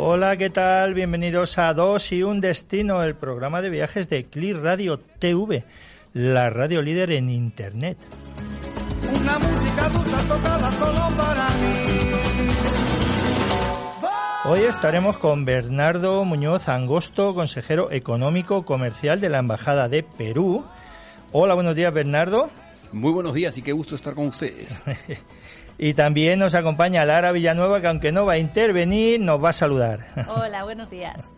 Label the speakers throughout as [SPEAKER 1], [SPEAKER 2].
[SPEAKER 1] Hola, ¿qué tal? Bienvenidos a Dos y un Destino, el programa de viajes de Clear Radio TV, la radio líder en Internet.
[SPEAKER 2] Una música dulce tocada solo para mí.
[SPEAKER 1] Hoy estaremos con Bernardo Muñoz Angosto, consejero económico comercial de la Embajada de Perú. Hola, buenos días, Bernardo.
[SPEAKER 3] Muy buenos días y qué gusto estar con ustedes.
[SPEAKER 1] Y también nos acompaña Lara Villanueva, que aunque no va a intervenir, nos va a saludar.
[SPEAKER 4] Hola, buenos días.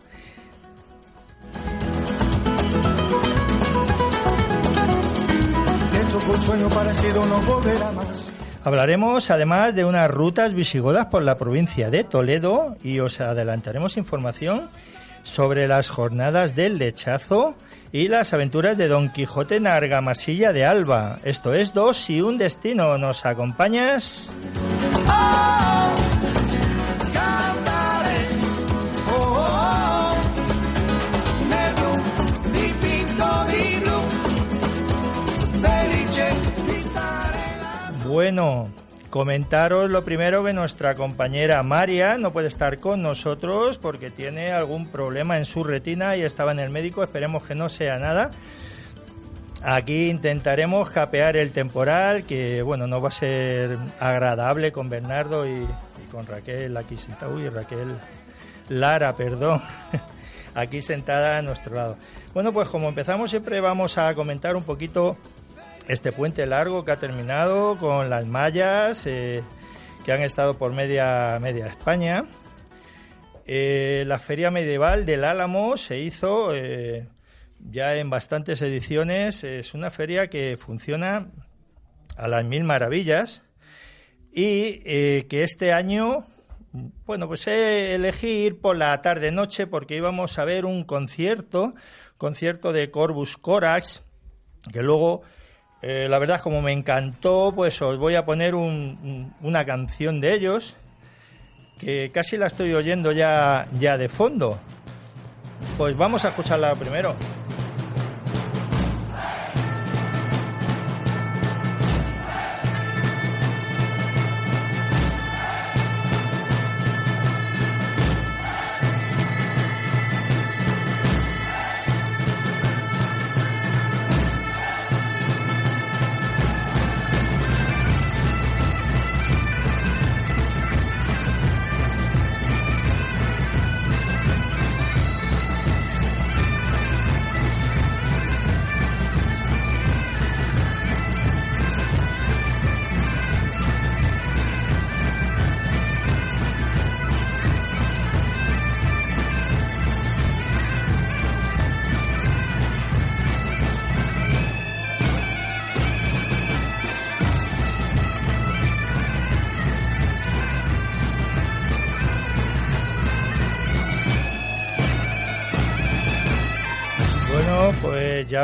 [SPEAKER 1] Hablaremos además de unas rutas visigodas por la provincia de Toledo y os adelantaremos información sobre las jornadas del lechazo y las aventuras de Don Quijote en Argamasilla de Alba. Esto es Dos y un Destino. ¿Nos acompañas? Bueno, comentaros lo primero que nuestra compañera María no puede estar con nosotros porque tiene algún problema en su retina y estaba en el médico. Esperemos que no sea nada. Aquí intentaremos capear el temporal, que bueno, no va a ser agradable con Bernardo y, con Raquel aquí sentada. Uy, Raquel Lara, perdón. Aquí sentada a nuestro lado. Bueno, pues como empezamos siempre vamos a comentar un poquito este puente largo que ha terminado con las mallas eh, que han estado por media, media España. Eh, la Feria Medieval del Álamo se hizo eh, ya en bastantes ediciones. Es una feria que funciona a las mil maravillas y que este año, bueno, pues elegí ir por la tarde-noche porque íbamos a ver un concierto, concierto de Corvus Corax, que luego eh, la verdad, como me encantó, pues os voy a poner un- un- una canción de ellos que casi la estoy oyendo ya, ya de fondo. Pues vamos a escucharla primero.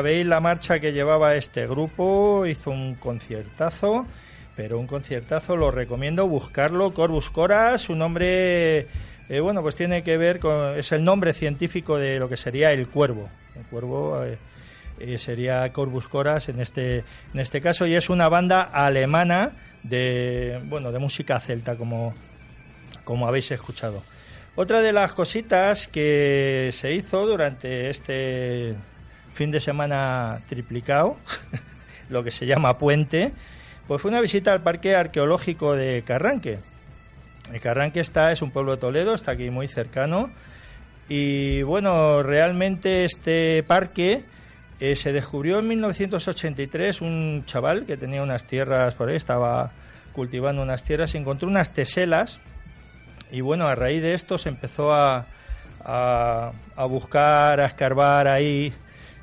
[SPEAKER 1] Veis la marcha que llevaba este grupo, hizo un conciertazo, pero un conciertazo lo recomiendo buscarlo, Corvus Coras, su nombre, eh, bueno, pues tiene que ver con, es el nombre científico de lo que sería el cuervo, el cuervo eh, eh, sería Corvus Coras en este, en este caso, y es una banda alemana de, bueno, de música celta, como, como habéis escuchado. Otra de las cositas que se hizo durante este fin de semana triplicado, lo que se llama puente, pues fue una visita al Parque Arqueológico de Carranque. El Carranque está, es un pueblo de Toledo, está aquí muy cercano. Y bueno, realmente este parque eh, se descubrió en 1983 un chaval que tenía unas tierras por ahí, estaba cultivando unas tierras, encontró unas teselas y bueno, a raíz de esto se empezó a, a, buscar, a escarbar ahí,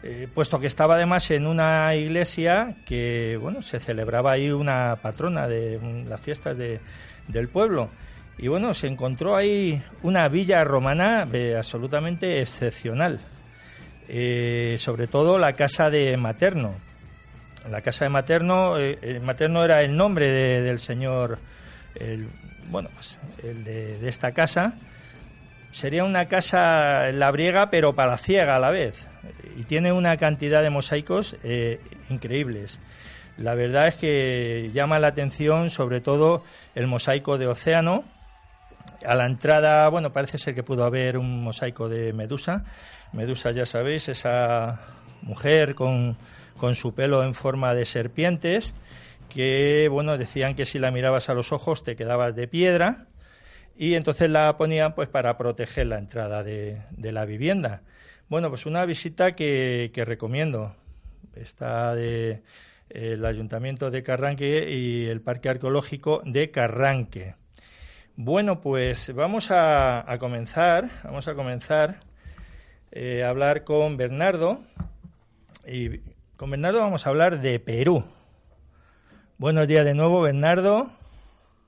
[SPEAKER 1] eh, puesto que estaba además en una iglesia que, bueno, se celebraba ahí una patrona de las fiestas de, del pueblo. Y bueno, se encontró ahí una villa romana eh, absolutamente excepcional. Eh, sobre todo la casa de Materno. La casa de Materno, Materno era el nombre del señor, el, bueno, pues el de, esta casa, sería una casa labriega pero palaciega a la vez y tiene una cantidad de mosaicos eh, increíbles. La verdad es que llama la atención sobre todo el mosaico de océano. A la entrada, bueno, parece ser que pudo haber un mosaico de Medusa. Medusa, ya sabéis, esa mujer con, con su pelo en forma de serpientes que bueno decían que si la mirabas a los ojos te quedabas de piedra y entonces la ponían pues para proteger la entrada de, la vivienda. Bueno, pues una visita que, recomiendo. Está de el Ayuntamiento de Carranque y el Parque Arqueológico de Carranque. Bueno, pues vamos a, comenzar, vamos a comenzar eh, a hablar con Bernardo y con Bernardo vamos a hablar de Perú. Buenos días de nuevo, Bernardo.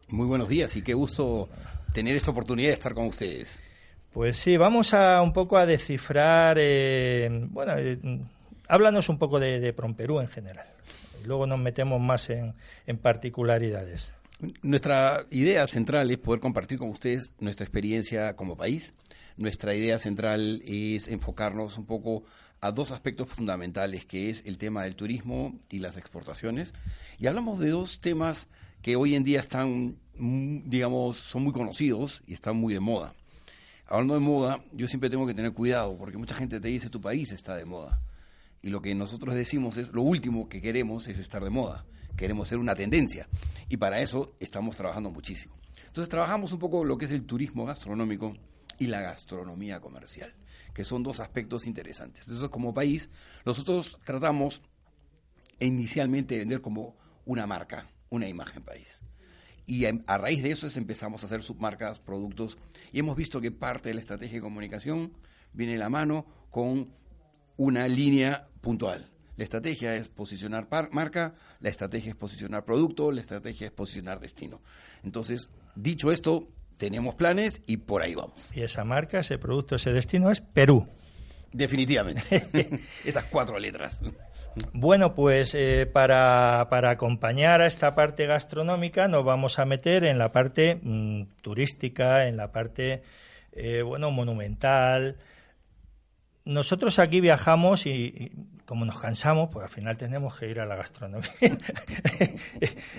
[SPEAKER 3] Muy buenos días y qué gusto tener esta oportunidad de estar con ustedes.
[SPEAKER 1] Pues sí, vamos a un poco a descifrar, eh, bueno, eh, háblanos un poco de, de Promperú en general. Y luego nos metemos más en, en particularidades.
[SPEAKER 3] Nuestra idea central es poder compartir con ustedes nuestra experiencia como país. Nuestra idea central es enfocarnos un poco a dos aspectos fundamentales, que es el tema del turismo y las exportaciones. Y hablamos de dos temas que hoy en día están, digamos, son muy conocidos y están muy de moda. Hablando de moda, yo siempre tengo que tener cuidado porque mucha gente te dice tu país está de moda. Y lo que nosotros decimos es, lo último que queremos es estar de moda. Queremos ser una tendencia. Y para eso estamos trabajando muchísimo. Entonces trabajamos un poco lo que es el turismo gastronómico y la gastronomía comercial que son dos aspectos interesantes. Entonces, como país, nosotros tratamos inicialmente de vender como una marca, una imagen país. Y a raíz de eso empezamos a hacer submarcas, productos, y hemos visto que parte de la estrategia de comunicación viene de la mano con una línea puntual. La estrategia es posicionar marca, la estrategia es posicionar producto, la estrategia es posicionar destino. Entonces, dicho esto, tenemos planes y por ahí vamos.
[SPEAKER 1] Y esa marca, ese producto, ese destino es Perú.
[SPEAKER 3] Definitivamente. Esas cuatro letras.
[SPEAKER 1] Bueno, pues eh, para, acompañar a esta parte gastronómica nos vamos a meter en la parte mm, turística, en la parte, eh, bueno, monumental, nosotros aquí viajamos y, como nos cansamos, pues al final tenemos que ir a la gastronomía.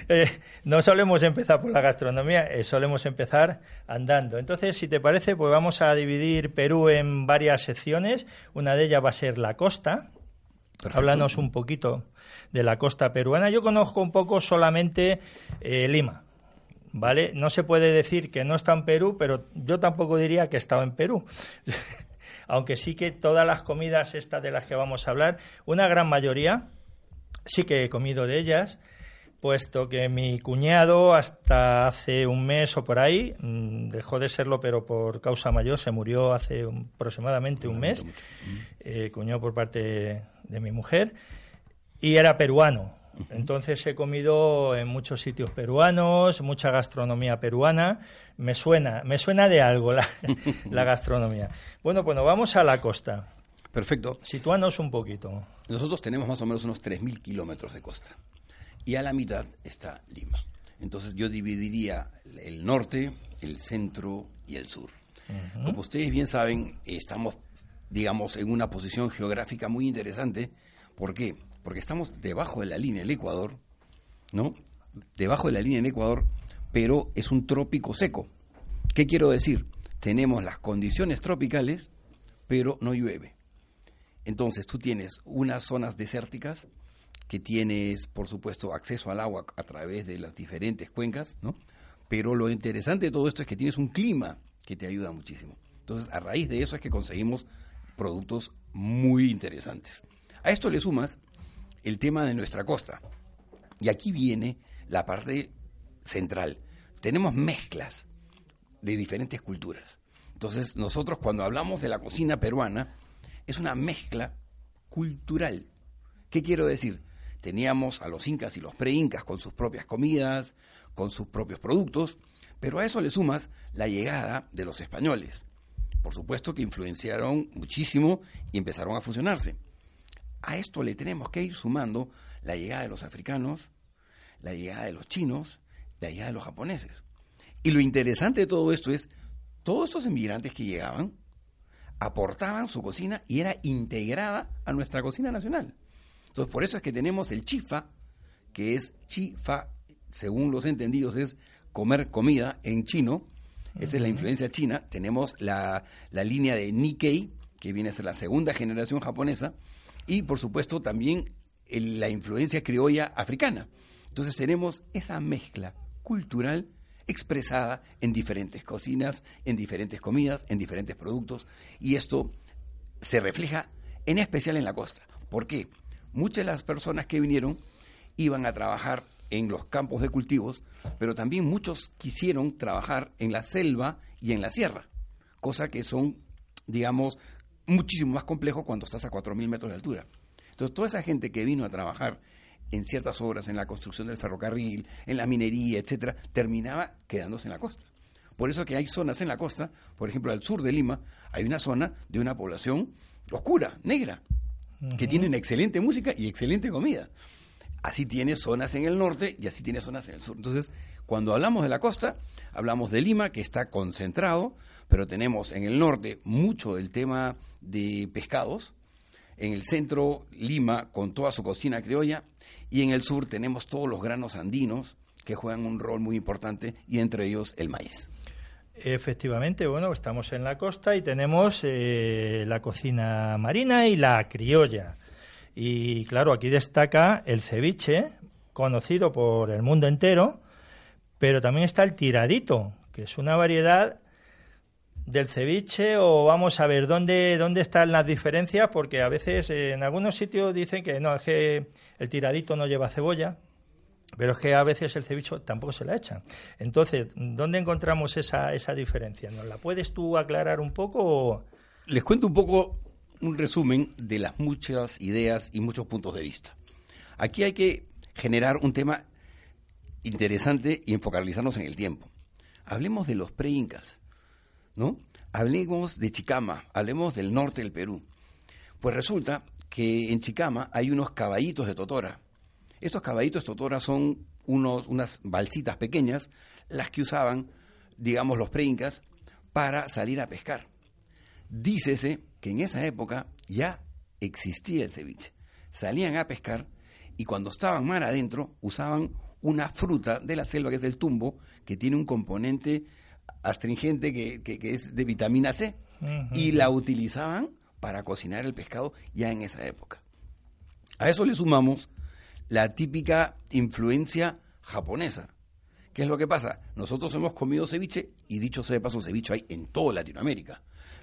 [SPEAKER 1] Eh, no solemos empezar por la gastronomía, solemos empezar andando. Entonces, si te parece, pues vamos a dividir Perú en varias secciones. Una de ellas va a ser la costa. Háblanos un poquito de la costa peruana. Yo conozco un poco solamente eh, Lima. ¿Vale? No se puede decir que no está en Perú, pero yo tampoco diría que estaba en Perú aunque sí que todas las comidas estas de las que vamos a hablar, una gran mayoría, sí que he comido de ellas, puesto que mi cuñado hasta hace un mes o por ahí mm, dejó de serlo, pero por causa mayor, se murió hace aproximadamente un mes, eh, cuñado por parte de mi mujer, y era peruano. Entonces he comido en muchos sitios peruanos, mucha gastronomía peruana. Me suena, me suena de algo la, gastronomía. Bueno, bueno, vamos a la costa.
[SPEAKER 3] Perfecto.
[SPEAKER 1] Situanos un poquito.
[SPEAKER 3] Nosotros tenemos más o menos unos 3.000 kilómetros de costa. Y a la mitad está Lima. Entonces yo dividiría el norte, el centro y el sur. Como ustedes bien saben, estamos, digamos, en una posición geográfica muy interesante. ¿Por qué? porque estamos debajo de la línea del Ecuador, ¿no? Debajo de la línea del Ecuador, pero es un trópico seco. ¿Qué quiero decir? tenemos las condiciones tropicales, pero no llueve. Entonces tú tienes unas zonas desérticas que tienes, por supuesto, acceso al agua a través de las diferentes cuencas, ¿no? Pero lo interesante de todo esto es que tienes un clima que te ayuda muchísimo. Entonces, a raíz de eso es que conseguimos productos muy interesantes. A esto le sumas el tema de nuestra costa. Y aquí viene la parte central. Tenemos mezclas de diferentes culturas. Entonces, nosotros cuando hablamos de la cocina peruana, es una mezcla cultural. ¿Qué quiero decir? Teníamos a los incas y los pre-incas con sus propias comidas, con sus propios productos, pero a eso le sumas la llegada de los españoles. Por supuesto que influenciaron muchísimo y empezaron a fusionarse. A esto le tenemos que ir sumando la llegada de los africanos, la llegada de los chinos, la llegada de los japoneses. Y lo interesante de todo esto es, todos estos inmigrantes que llegaban aportaban su cocina y era integrada a nuestra cocina nacional. Entonces, por eso es que tenemos el chifa, que es chifa, según los entendidos, es comer comida en chino. Esa es la influencia china. Tenemos la, la línea de Nikkei, que viene a ser la segunda generación japonesa. Y, por supuesto, también la influencia criolla africana. Entonces, tenemos esa mezcla cultural expresada en diferentes cocinas, en diferentes comidas, en diferentes productos, y esto se refleja en especial en la costa. ¿Por qué? Muchas de las personas que vinieron iban a trabajar en los campos de cultivos, pero también muchos quisieron trabajar en la selva y en la sierra, cosa que son, digamos, muchísimo más complejo cuando estás a 4.000 metros de altura. Entonces, toda esa gente que vino a trabajar en ciertas obras, en la construcción del ferrocarril, en la minería, etcétera, terminaba quedándose en la costa. Por eso que hay zonas en la costa, por ejemplo, al sur de Lima, hay una zona de una población oscura, negra, que tienen excelente música y excelente comida. Así tiene zonas en el norte y así tiene zonas en el sur. Entonces, cuando hablamos de la costa, hablamos de Lima, que está concentrado, pero tenemos en el norte mucho del tema de pescados, en el centro Lima con toda su cocina criolla y en el sur tenemos todos los granos andinos que juegan un rol muy importante y entre ellos el maíz.
[SPEAKER 1] Efectivamente, bueno, estamos en la costa y tenemos eh, la cocina marina y la criolla. Y claro, aquí destaca el ceviche, conocido por el mundo entero, pero también está el tiradito, que es una variedad del ceviche o vamos a ver dónde, dónde están las diferencias, porque a veces en algunos sitios dicen que no, es que el tiradito no lleva cebolla, pero es que a veces el ceviche tampoco se la echa. Entonces, ¿dónde encontramos esa, esa diferencia? ¿Nos la puedes tú aclarar un poco?
[SPEAKER 3] Les cuento un poco un resumen de las muchas ideas y muchos puntos de vista. Aquí hay que generar un tema interesante y enfocalizarnos en el tiempo. Hablemos de los pre-incas. ¿no? Hablemos de Chicama, hablemos del norte del Perú. Pues resulta que en Chicama hay unos caballitos de totora. Estos caballitos de totora son unos, unas balsitas pequeñas, las que usaban, digamos, los preincas para salir a pescar. Dícese que en esa época ya existía el ceviche. Salían a pescar y cuando estaban mar adentro usaban una fruta de la selva que es el tumbo, que tiene un componente astringente que, que, es de vitamina C y la utilizaban para cocinar el pescado ya en esa época. A eso le sumamos la típica influencia japonesa. ¿Qué es lo que pasa? Nosotros hemos comido ceviche y dicho sea de paso, ceviche hay en toda Latinoamérica.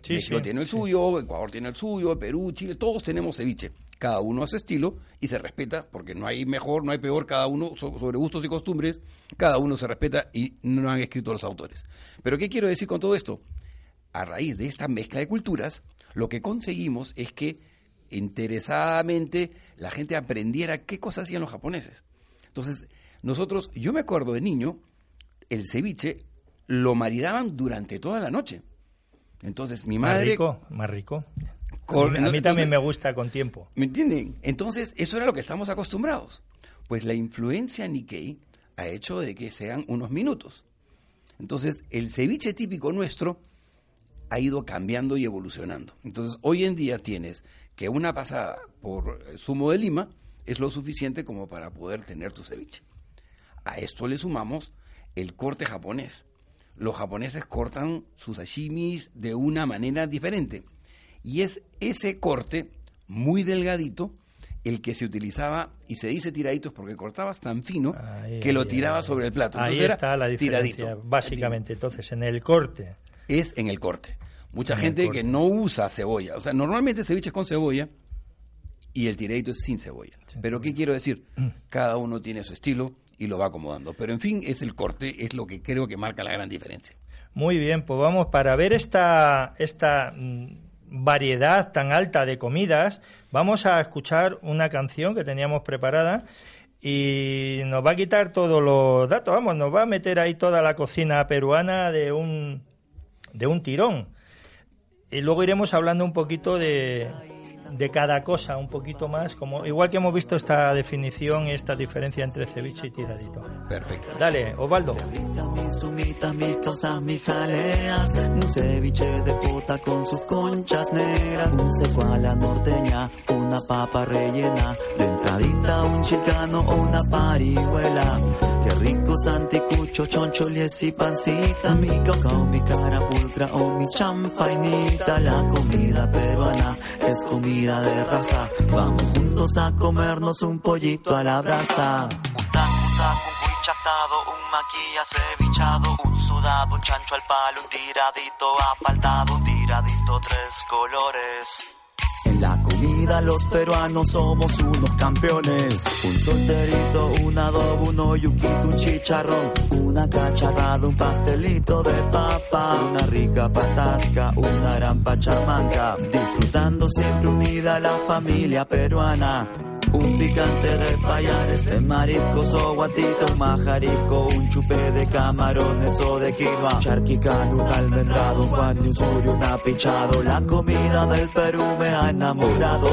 [SPEAKER 3] México tiene el suyo, Ecuador tiene el suyo, Perú, Chile, todos tenemos ceviche cada uno a su estilo y se respeta, porque no hay mejor, no hay peor, cada uno sobre gustos y costumbres, cada uno se respeta y no han escrito los autores. Pero ¿qué quiero decir con todo esto? A raíz de esta mezcla de culturas, lo que conseguimos es que interesadamente la gente aprendiera qué cosas hacían los japoneses. Entonces, nosotros, yo me acuerdo de niño, el ceviche lo maridaban durante toda la noche. Entonces, mi madre...
[SPEAKER 1] Más rico, más rico a mí también me gusta con tiempo.
[SPEAKER 3] ¿Me entienden? Entonces, eso era lo que estamos acostumbrados. Pues la influencia Nikkei ha hecho de que sean unos minutos. Entonces, el ceviche típico nuestro ha ido cambiando y evolucionando. Entonces, hoy en día tienes que una pasada por zumo de lima es lo suficiente como para poder tener tu ceviche. A esto le sumamos el corte japonés. los japoneses cortan sus sashimis de una manera diferente. Y es ese corte muy delgadito el que se utilizaba, y se dice tiraditos porque cortabas tan fino que lo tiraba sobre el plato.
[SPEAKER 1] Ahí está la diferencia, básicamente. Entonces, en el corte.
[SPEAKER 3] Es en el corte. Mucha gente que no usa cebolla. O sea, normalmente ceviche es con cebolla y el tiradito es sin cebolla. Pero ¿qué quiero decir? Mm. Cada uno tiene su estilo y lo va acomodando. Pero en fin, es el corte, es lo que creo que marca la gran diferencia.
[SPEAKER 1] Muy bien, pues vamos, para ver esta, esta mm, variedad tan alta de comidas, vamos a escuchar una canción que teníamos preparada y nos va a quitar todos los datos, vamos, nos va a meter ahí toda la cocina peruana de un, de un tirón. Y luego iremos hablando un poquito de, de cada cosa un poquito más, como igual que hemos visto esta definición y esta diferencia entre ceviche y tiradito.
[SPEAKER 3] Perfecto.
[SPEAKER 1] Dale, Osvaldo.
[SPEAKER 4] Un ceviche de puta con sus conchas negras, un seco a la norteña, una papa rellena, de un chicano o una parihuela. Qué rico santicucho, choncho, lies y pancita, mi cacao, mi cara pulcra o mi champainita, la comida peruana es comida de raza. Vamos juntos a comernos un pollito a la brasa. Un taco, taco, un cuichatado, un maquilla cevichado, un sudado, un chancho al palo, un tiradito apaltado, un tiradito tres colores. En la comida los peruanos somos unos campeones. Un solterito, un adobo, un oyuquito, un chicharrón, una cacharrada, un pastelito de papa, una rica patasca, una gran pachamanga. Disfrutando siempre unida la familia peruana. Un picante de payares, de mariscos o guatita, un majarico, un chupe de camarones o de quinoa, charquicano, un almendrado, un pan un suyo, un apichado. La comida del Perú me ha enamorado.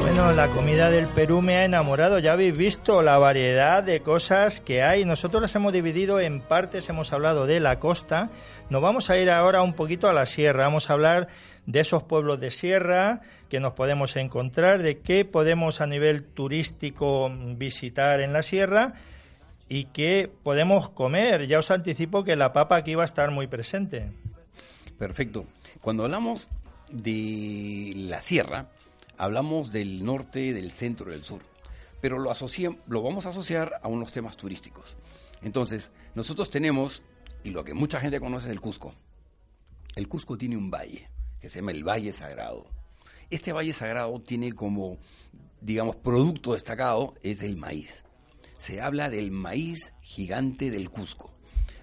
[SPEAKER 1] Bueno, la comida del Perú me ha enamorado. Ya habéis visto la variedad de cosas que hay. Nosotros las hemos dividido en partes. Hemos hablado de la costa. Nos vamos a ir ahora un poquito a la sierra. Vamos a hablar de esos pueblos de sierra que nos podemos encontrar, de qué podemos a nivel turístico visitar en la sierra y qué podemos comer. Ya os anticipo que la papa aquí va a estar muy presente.
[SPEAKER 3] Perfecto. Cuando hablamos de la sierra, hablamos del norte, del centro, del sur, pero lo, lo vamos a asociar a unos temas turísticos. Entonces, nosotros tenemos, y lo que mucha gente conoce es el Cusco. El Cusco tiene un valle que se llama el Valle Sagrado. Este Valle Sagrado tiene como, digamos, producto destacado es el maíz. Se habla del maíz gigante del Cusco.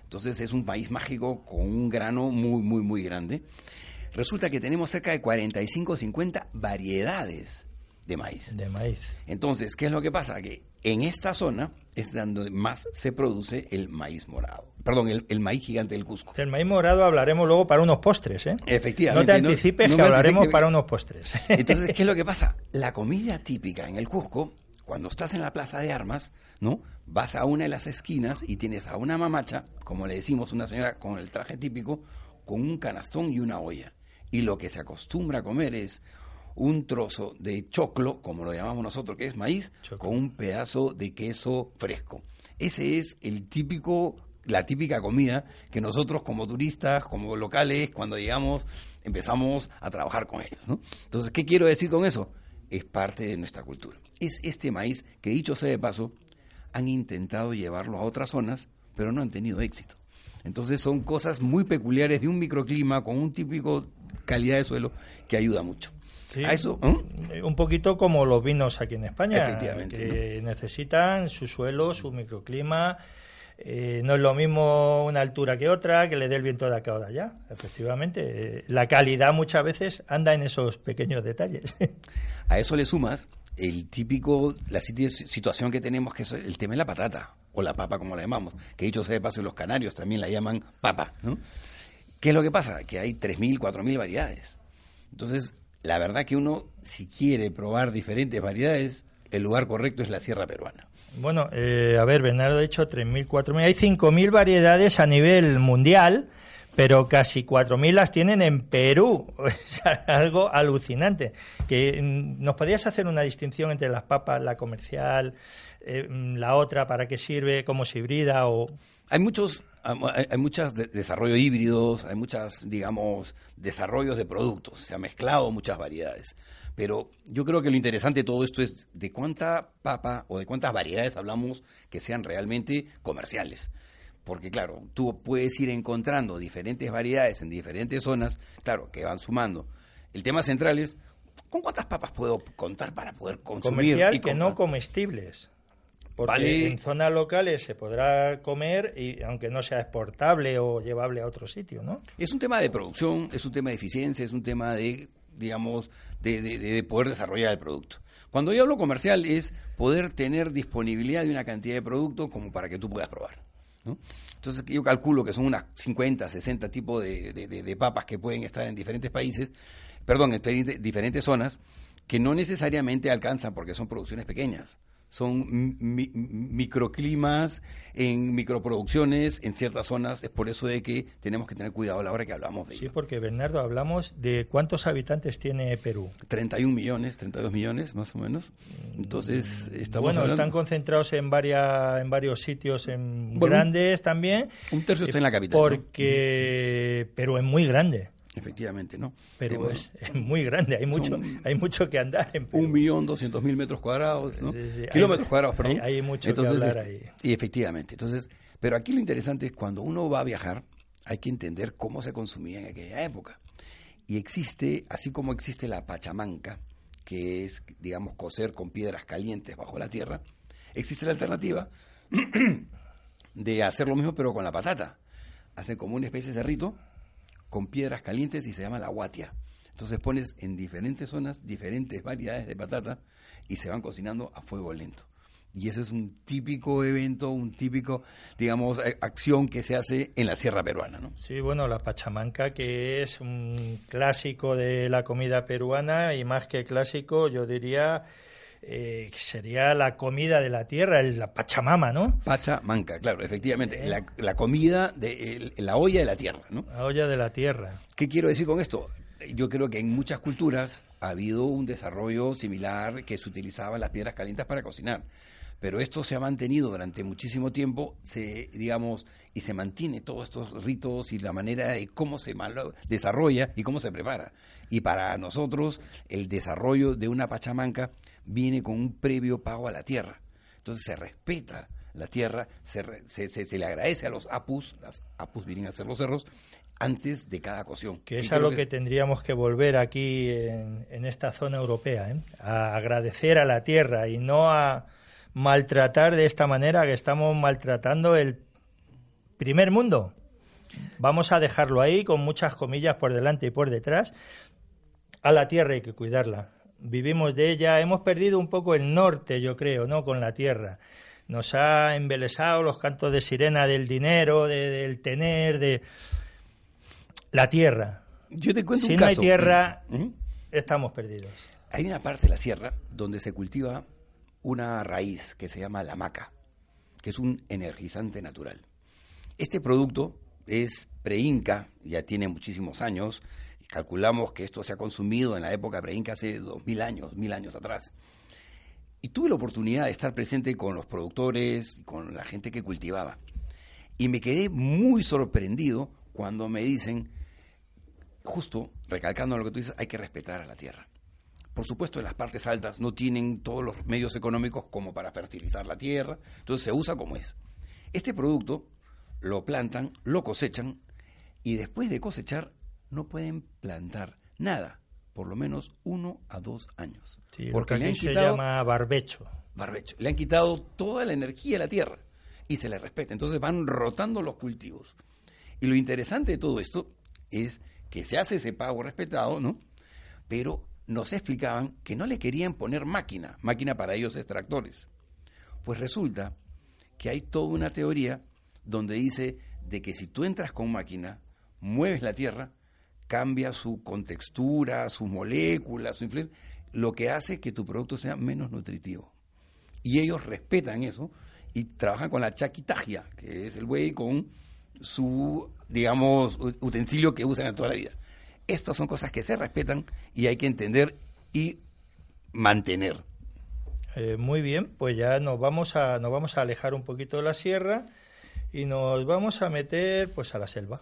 [SPEAKER 3] Entonces es un país mágico con un grano muy, muy, muy grande. Resulta que tenemos cerca de 45 o 50 variedades de maíz.
[SPEAKER 1] De maíz.
[SPEAKER 3] Entonces, ¿qué es lo que pasa? Que en esta zona es donde más se produce el maíz morado. Perdón, el, maíz gigante del Cusco.
[SPEAKER 1] Del maíz morado hablaremos luego para unos postres, ¿eh?
[SPEAKER 3] Efectivamente.
[SPEAKER 1] No te anticipes que hablaremos para unos postres.
[SPEAKER 3] Entonces, ¿qué es lo que pasa? La comida típica en el Cusco, cuando estás en la plaza de armas, ¿no? Vas a una de las esquinas y tienes a una mamacha, como le decimos, una señora con el traje típico, con un canastón y una olla. Y lo que se acostumbra a comer es un trozo de choclo, como lo llamamos nosotros, que es maíz, con un pedazo de queso fresco. Ese es el típico, la típica comida que nosotros como turistas, como locales, cuando llegamos, empezamos a trabajar con ellos. ¿no? Entonces, ¿qué quiero decir con eso? Es parte de nuestra cultura. Es este maíz que, dicho sea de paso, han intentado llevarlo a otras zonas, pero no han tenido éxito. Entonces son cosas muy peculiares de un microclima con un típico calidad de suelo que ayuda mucho eso,
[SPEAKER 1] ¿eh? Un poquito como los vinos aquí en España, que necesitan su suelo, su microclima. Eh, no es lo mismo una altura que otra, que le dé el viento de acá o de allá. Efectivamente, la calidad muchas veces anda en esos pequeños detalles.
[SPEAKER 3] A eso le sumas el típico, la situación que tenemos, que es el tema de la patata, o la papa como la llamamos, que dicho sea de paso, los canarios también la llaman papa. ¿no? ¿Qué es lo que pasa? Que hay 3.000, 4.000 variedades. Entonces, la verdad que uno, si quiere probar diferentes variedades, el lugar correcto es la sierra peruana.
[SPEAKER 1] Bueno, eh, a ver, Bernardo ha dicho 3.000, 4.000. Hay 5.000 variedades a nivel mundial, pero casi 4.000 las tienen en Perú. Es algo alucinante. Que mm, ¿Nos podrías hacer una distinción entre las papas, la comercial, eh, mm, la otra, para qué sirve, cómo se hibrida o...?
[SPEAKER 3] Hay muchos Hay, hay muchos de- desarrollos híbridos, hay muchas, digamos, desarrollos de productos. Se han mezclado muchas variedades. Pero yo creo que lo interesante de todo esto es de cuánta papa o de cuántas variedades hablamos que sean realmente comerciales. Porque claro, tú puedes ir encontrando diferentes variedades en diferentes zonas, claro, que van sumando. El tema central es, ¿con cuántas papas puedo contar para poder consumir?
[SPEAKER 1] Comercial
[SPEAKER 3] y
[SPEAKER 1] que no comestibles. Porque en zonas locales se podrá comer, y aunque no sea exportable o llevable a otro sitio, ¿no?
[SPEAKER 3] Es un tema de producción, es un tema de eficiencia, es un tema de, digamos, de, de- de poder desarrollar el producto. Cuando yo hablo comercial es poder tener disponibilidad de una cantidad de producto como para que tú puedas probar. ¿no? Entonces yo calculo que son unas 50, 60 tipos de, de- de- de papas que pueden estar en diferentes países, perdón, en diferentes zonas, que no necesariamente alcanzan porque son producciones pequeñas. Son mi- microclimas, en microproducciones, en ciertas zonas. Es por eso de que tenemos que tener cuidado a la hora que hablamos de
[SPEAKER 1] Sí,
[SPEAKER 3] ello.
[SPEAKER 1] porque Bernardo, hablamos de cuántos habitantes tiene Perú.
[SPEAKER 3] 31 millones, 32 millones más o menos. Entonces, estamos
[SPEAKER 1] bueno,
[SPEAKER 3] hablando...
[SPEAKER 1] están concentrados en varias, en varios sitios en
[SPEAKER 3] Bueno,
[SPEAKER 1] grandes también.
[SPEAKER 3] un tercio está en la capital, ¿no?
[SPEAKER 1] Porque Perú es muy grande.
[SPEAKER 3] Efectivamente, ¿no? Tenemos
[SPEAKER 1] es, es muy grande, hay mucho, hay mucho que andar en Perú.
[SPEAKER 3] un millón doscientos mil metros cuadrados, ¿no?
[SPEAKER 1] Sí, sí, hay-
[SPEAKER 3] Kilómetros cuadrados, perdón.
[SPEAKER 1] hay- hay mucho que hablar ahí.
[SPEAKER 3] Y efectivamente, entonces, pero aquí lo interesante es cuando uno va a viajar, hay que entender cómo se consumía en aquella época. Y existe, así como existe la pachamanca, que es, digamos, cocer con piedras calientes bajo la tierra, existe la alternativa de hacer lo mismo pero con la patata. Hacen como una especie de cerrito con piedras calientes y se llama la guatia. Entonces pones en diferentes zonas diferentes variedades de patata y se van cocinando a fuego lento. Y eso es un típico evento, un típico, digamos, eh, acción que se hace en la sierra peruana, ¿no?
[SPEAKER 1] Sí, bueno, la pachamanca, que es un clásico de la comida peruana y más que clásico, yo diría eh, que sería la comida de la tierra, el- la pachamama, ¿no?
[SPEAKER 3] Pachamanca, claro, efectivamente. La, la comida de el- la olla de la tierra, ¿no?
[SPEAKER 1] La olla de la tierra.
[SPEAKER 3] ¿Qué quiero decir con esto? Yo creo que en muchas culturas ha habido un desarrollo similar que se utilizaban las piedras calientes para cocinar. Pero esto se ha mantenido durante muchísimo tiempo, se, digamos, y se mantiene todos estos ritos y la manera de cómo se desarrolla y cómo se prepara. Y para nosotros, el desarrollo de una pachamanca viene con un previo pago a la tierra. Entonces se respeta la tierra, se, re- se, se- se le agradece a los apus, las apus vienen a ser los cerros, antes de cada cocción.
[SPEAKER 1] Que es a lo que tendríamos que volver aquí en, en esta zona europea, ¿eh? a agradecer a la tierra y no a maltratar de esta manera que estamos maltratando el primer mundo. Vamos a dejarlo ahí con muchas comillas por delante y por detrás. A la tierra hay que cuidarla. Vivimos de ella, hemos perdido un poco el norte, yo creo, ¿no? Con la tierra. Nos ha embelesado los cantos de sirena del dinero, de- del tener, de la tierra.
[SPEAKER 3] Yo te cuento
[SPEAKER 1] Si
[SPEAKER 3] un
[SPEAKER 1] no hay
[SPEAKER 3] caso.
[SPEAKER 1] tierra,
[SPEAKER 3] Ujú.
[SPEAKER 1] estamos perdidos.
[SPEAKER 3] Hay una parte de la sierra donde se cultiva una raíz que se llama la maca, que es un energizante natural. Este producto es pre-inca, ya tiene muchísimos años, calculamos que esto se ha consumido en la época pre-inca hace dos mil años, mil años atrás. Y tuve la oportunidad de estar presente con los productores, con la gente que cultivaba. Y me quedé muy sorprendido cuando me dicen, justo recalcando lo que tú dices, hay que respetar a la tierra. Por supuesto, las partes altas no tienen todos los medios económicos como para fertilizar la tierra, entonces se usa como es. Este producto lo plantan, lo cosechan y después de cosechar no pueden plantar nada, por lo menos uno a dos años.
[SPEAKER 1] Sí, lo
[SPEAKER 3] porque
[SPEAKER 1] que
[SPEAKER 3] le han
[SPEAKER 1] aquí se
[SPEAKER 3] quitado
[SPEAKER 1] llama barbecho.
[SPEAKER 3] barbecho, le han quitado toda la energía a la tierra y se le respeta. Entonces van rotando los cultivos. Y lo interesante de todo esto es que se hace ese pago respetado, ¿no? Pero nos explicaban que no le querían poner máquina, máquina para ellos es tractores. Pues resulta que hay toda una teoría donde dice de que si tú entras con máquina, mueves la tierra, cambia su contextura, sus moléculas, su influencia, lo que hace que tu producto sea menos nutritivo. Y ellos respetan eso y trabajan con la chaquitagia, que es el buey con su, digamos, utensilio que usan en toda la vida. Estas son cosas que se respetan y hay que entender y mantener.
[SPEAKER 1] Eh, muy bien, pues ya nos vamos a nos vamos a alejar un poquito de la sierra y nos vamos a meter pues a la selva.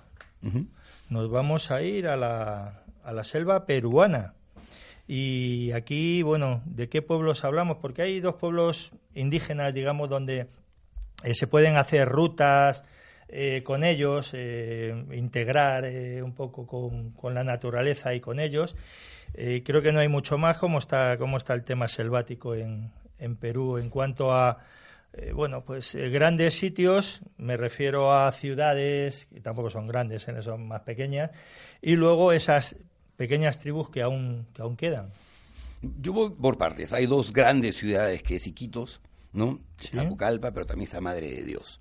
[SPEAKER 1] Nos vamos a ir a la, a la selva peruana. Y aquí, bueno, ¿de qué pueblos hablamos? Porque hay dos pueblos indígenas, digamos, donde eh, se pueden hacer rutas eh, con ellos, eh, integrar un poco con, con, la naturaleza y con ellos. creo que no hay mucho más cómo está, está el tema selvático en, en Perú en cuanto a bueno, pues grandes sitios, me refiero a ciudades, que tampoco son grandes, son más pequeñas, y luego esas pequeñas tribus que aún, que aún quedan.
[SPEAKER 3] Yo voy por partes. Hay dos grandes ciudades que es Iquitos, ¿no? Está Pucallpa, pero también está Madre de Dios.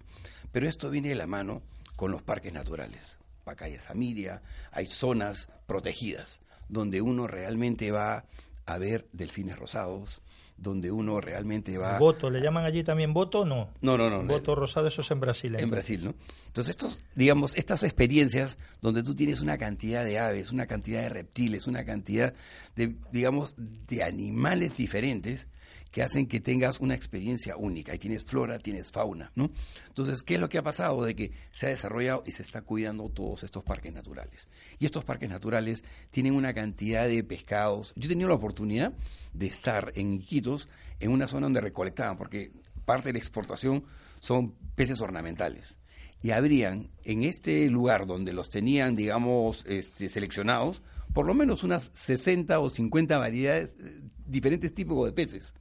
[SPEAKER 3] Pero esto viene de la mano con los parques naturales. Pacaya Samiria, hay zonas protegidas donde uno realmente va a ver delfines rosados, donde uno realmente va...
[SPEAKER 1] ¿Voto? ¿Le llaman allí también voto? No.
[SPEAKER 3] No, no, no.
[SPEAKER 1] Voto rosado, eso es en Brasil.
[SPEAKER 3] En Brasil, ¿no? Entonces, estos, digamos, estas experiencias donde tú tienes una cantidad de aves, una cantidad de reptiles, una cantidad de, digamos, de animales diferentes, que hacen que tengas una experiencia única. Y tienes flora, tienes fauna, ¿no? Entonces, ¿qué es lo que ha pasado? De que se ha desarrollado y se está cuidando todos estos parques naturales. Y estos parques naturales tienen una cantidad de pescados. Yo he tenido la oportunidad de estar en Iquitos, en una zona donde recolectaban, porque parte de la exportación son peces ornamentales. Y habrían en este lugar donde los tenían, digamos, este, seleccionados, por lo menos unas 60 o 50 variedades, eh, diferentes tipos de peces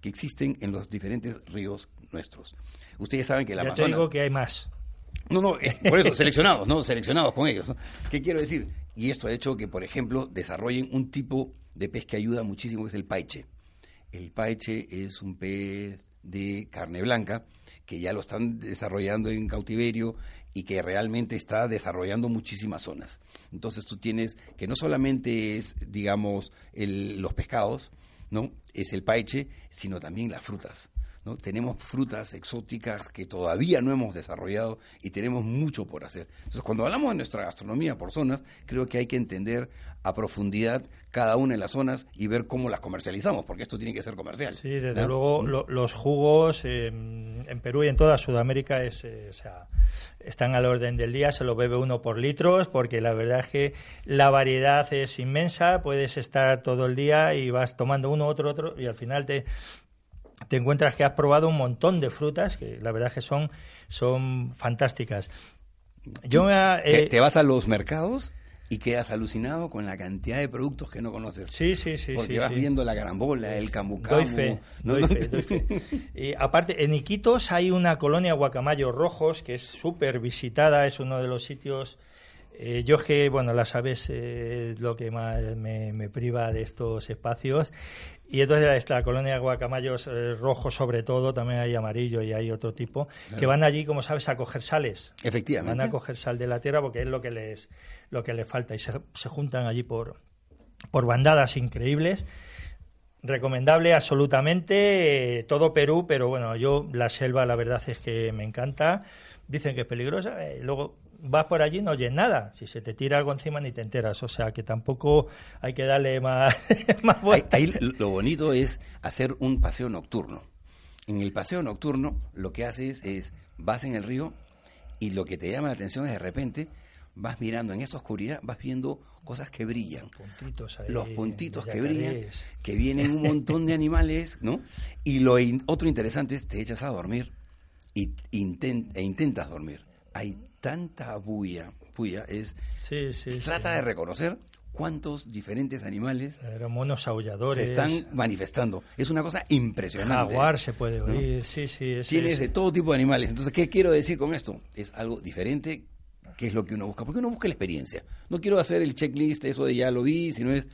[SPEAKER 3] que existen en los diferentes ríos nuestros. Ustedes saben que la
[SPEAKER 1] Amazonas... digo que hay más.
[SPEAKER 3] No, no, eh, por eso, seleccionados, ¿no? Seleccionados con ellos. ¿Qué quiero decir? Y esto ha hecho que, por ejemplo, desarrollen un tipo de pez que ayuda muchísimo, que es el paiche. El paiche es un pez de carne blanca que ya lo están desarrollando en cautiverio y que realmente está desarrollando muchísimas zonas. Entonces tú tienes que no solamente es, digamos, los pescados, ¿no? Es el paiche, sino también las frutas. ¿No? Tenemos frutas exóticas que todavía no hemos desarrollado y tenemos mucho por hacer. Entonces, cuando hablamos de nuestra gastronomía por zonas, creo que hay que entender a profundidad cada una de las zonas y ver cómo las comercializamos, porque esto tiene que ser comercial.
[SPEAKER 1] Sí, desde luego los jugos en Perú y en toda Sudamérica es, eh, están al orden del día, se lo bebe uno por litros, porque la verdad es que la variedad es inmensa, puedes estar todo el día y vas tomando uno, otro, otro, y al final te, te encuentras que has probado un montón de frutas que la verdad es que son, son fantásticas.
[SPEAKER 3] Yo eh, ¿Te vas a los mercados y quedas alucinado con la cantidad de productos que no conoces.
[SPEAKER 1] Sí, sí, sí.
[SPEAKER 3] Porque vas viendo la carambola, el camucamu.
[SPEAKER 1] Doy fe, Y aparte, en Iquitos hay una colonia guacamayos rojos que es súper visitada, es uno de los sitios... Eh, yo es que, bueno, las aves eh, lo que más me, me, priva de estos espacios y entonces la colonia de guacamayos eh, rojo sobre todo, también hay amarillo y hay otro tipo, que van allí, como sabes, a coger sales.
[SPEAKER 3] Efectivamente.
[SPEAKER 1] Van a coger sal de la tierra porque es lo que les, lo que les falta. Y se, juntan allí por, por bandadas increíbles. Recomendable absolutamente eh, todo Perú, pero bueno, yo la selva la verdad es que me encanta. Dicen que es peligrosa, eh, luego vas por allí no oyes nada. Si se te tira algo encima ni te enteras. O sea que tampoco hay que darle más, más
[SPEAKER 3] Ahí, lo bonito es hacer un paseo nocturno. En el paseo nocturno lo que haces es vas en el río y lo que te llama la atención es de repente vas mirando en esta oscuridad, vas viendo cosas que brillan. los puntitos que brillan, que vienen un montón de animales, ¿no? Y lo otro interesante es te echas a dormir y e intentas dormir. Hay tanta bulla, bulla es, trata de reconocer cuántos diferentes animales
[SPEAKER 1] monos aulladores
[SPEAKER 3] se están manifestando. Es una cosa impresionante.
[SPEAKER 1] Jaguar se puede oír, sí, sí.
[SPEAKER 3] Tienes de todo tipo de animales. Entonces, ¿qué quiero decir con esto? Es algo diferente, que es lo que uno busca. Porque uno busca la experiencia. No quiero hacer el checklist, eso de ya lo vi, sino es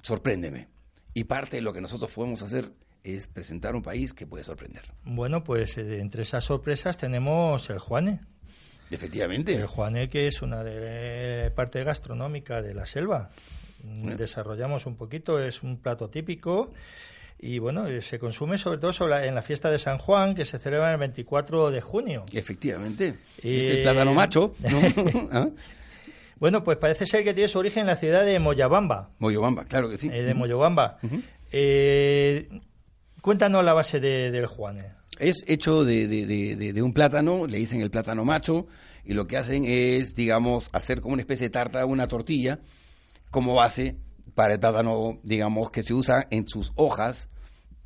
[SPEAKER 3] sorpréndeme. Y parte de lo que nosotros podemos hacer es presentar un país que puede sorprender.
[SPEAKER 1] Bueno, pues eh, entre esas sorpresas tenemos el Juane.
[SPEAKER 3] Efectivamente.
[SPEAKER 1] El Juané, que es una de, parte gastronómica de la selva. Desarrollamos un poquito, es un plato típico y bueno, eh, se consume sobre todo en la fiesta de San Juan, que se celebra el 24 de junio.
[SPEAKER 3] Efectivamente. el plátano macho.
[SPEAKER 1] ¿Ah? Bueno, pues parece ser que tiene su origen en la ciudad de Moyobamba.
[SPEAKER 3] Moyobamba, claro que sí.
[SPEAKER 1] Eh, de Moyobamba. Eh, cuéntanos la base del Juané.
[SPEAKER 3] Es hecho de, de, de, de, un plátano, le dicen el plátano macho, y lo que hacen es, digamos, hacer como una especie de tarta, una tortilla, como base para el plátano, digamos, que se usa en sus hojas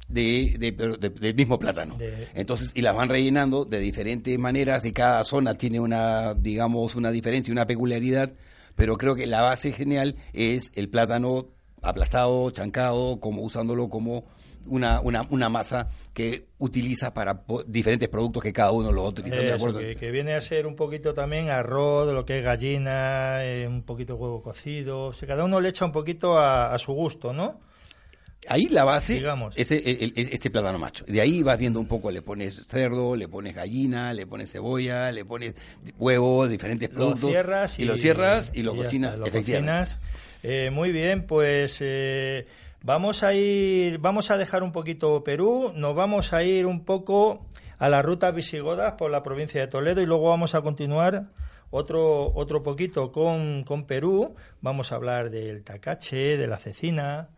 [SPEAKER 3] de, del mismo plátano. Entonces, y las van rellenando de diferentes maneras, y cada zona tiene una, digamos, una diferencia, una peculiaridad, pero creo que la base genial es el plátano aplastado, chancado, como usándolo como una, una, una masa que utiliza para diferentes productos que cada uno lo utiliza.
[SPEAKER 1] que, viene a ser un poquito también arroz, lo que es gallina, eh, un poquito huevo cocido. O cada uno le echa un poquito a, su gusto, ¿no?
[SPEAKER 3] Ahí la base Digamos. es este plátano macho. De ahí vas viendo un poco, le pones cerdo, le pones gallina, le pones cebolla, le pones huevo, diferentes productos.
[SPEAKER 1] Lo cierras
[SPEAKER 3] y, lo cierras y lo cocinas,
[SPEAKER 1] efectivamente. Eh, muy bien, pues eh, vamos a ir, vamos a dejar un poquito Perú, nos vamos a ir un poco a las rutas visigodas por la provincia de Toledo y luego vamos a continuar otro, otro poquito con, con Perú. Vamos a hablar del tacache, de la cecina,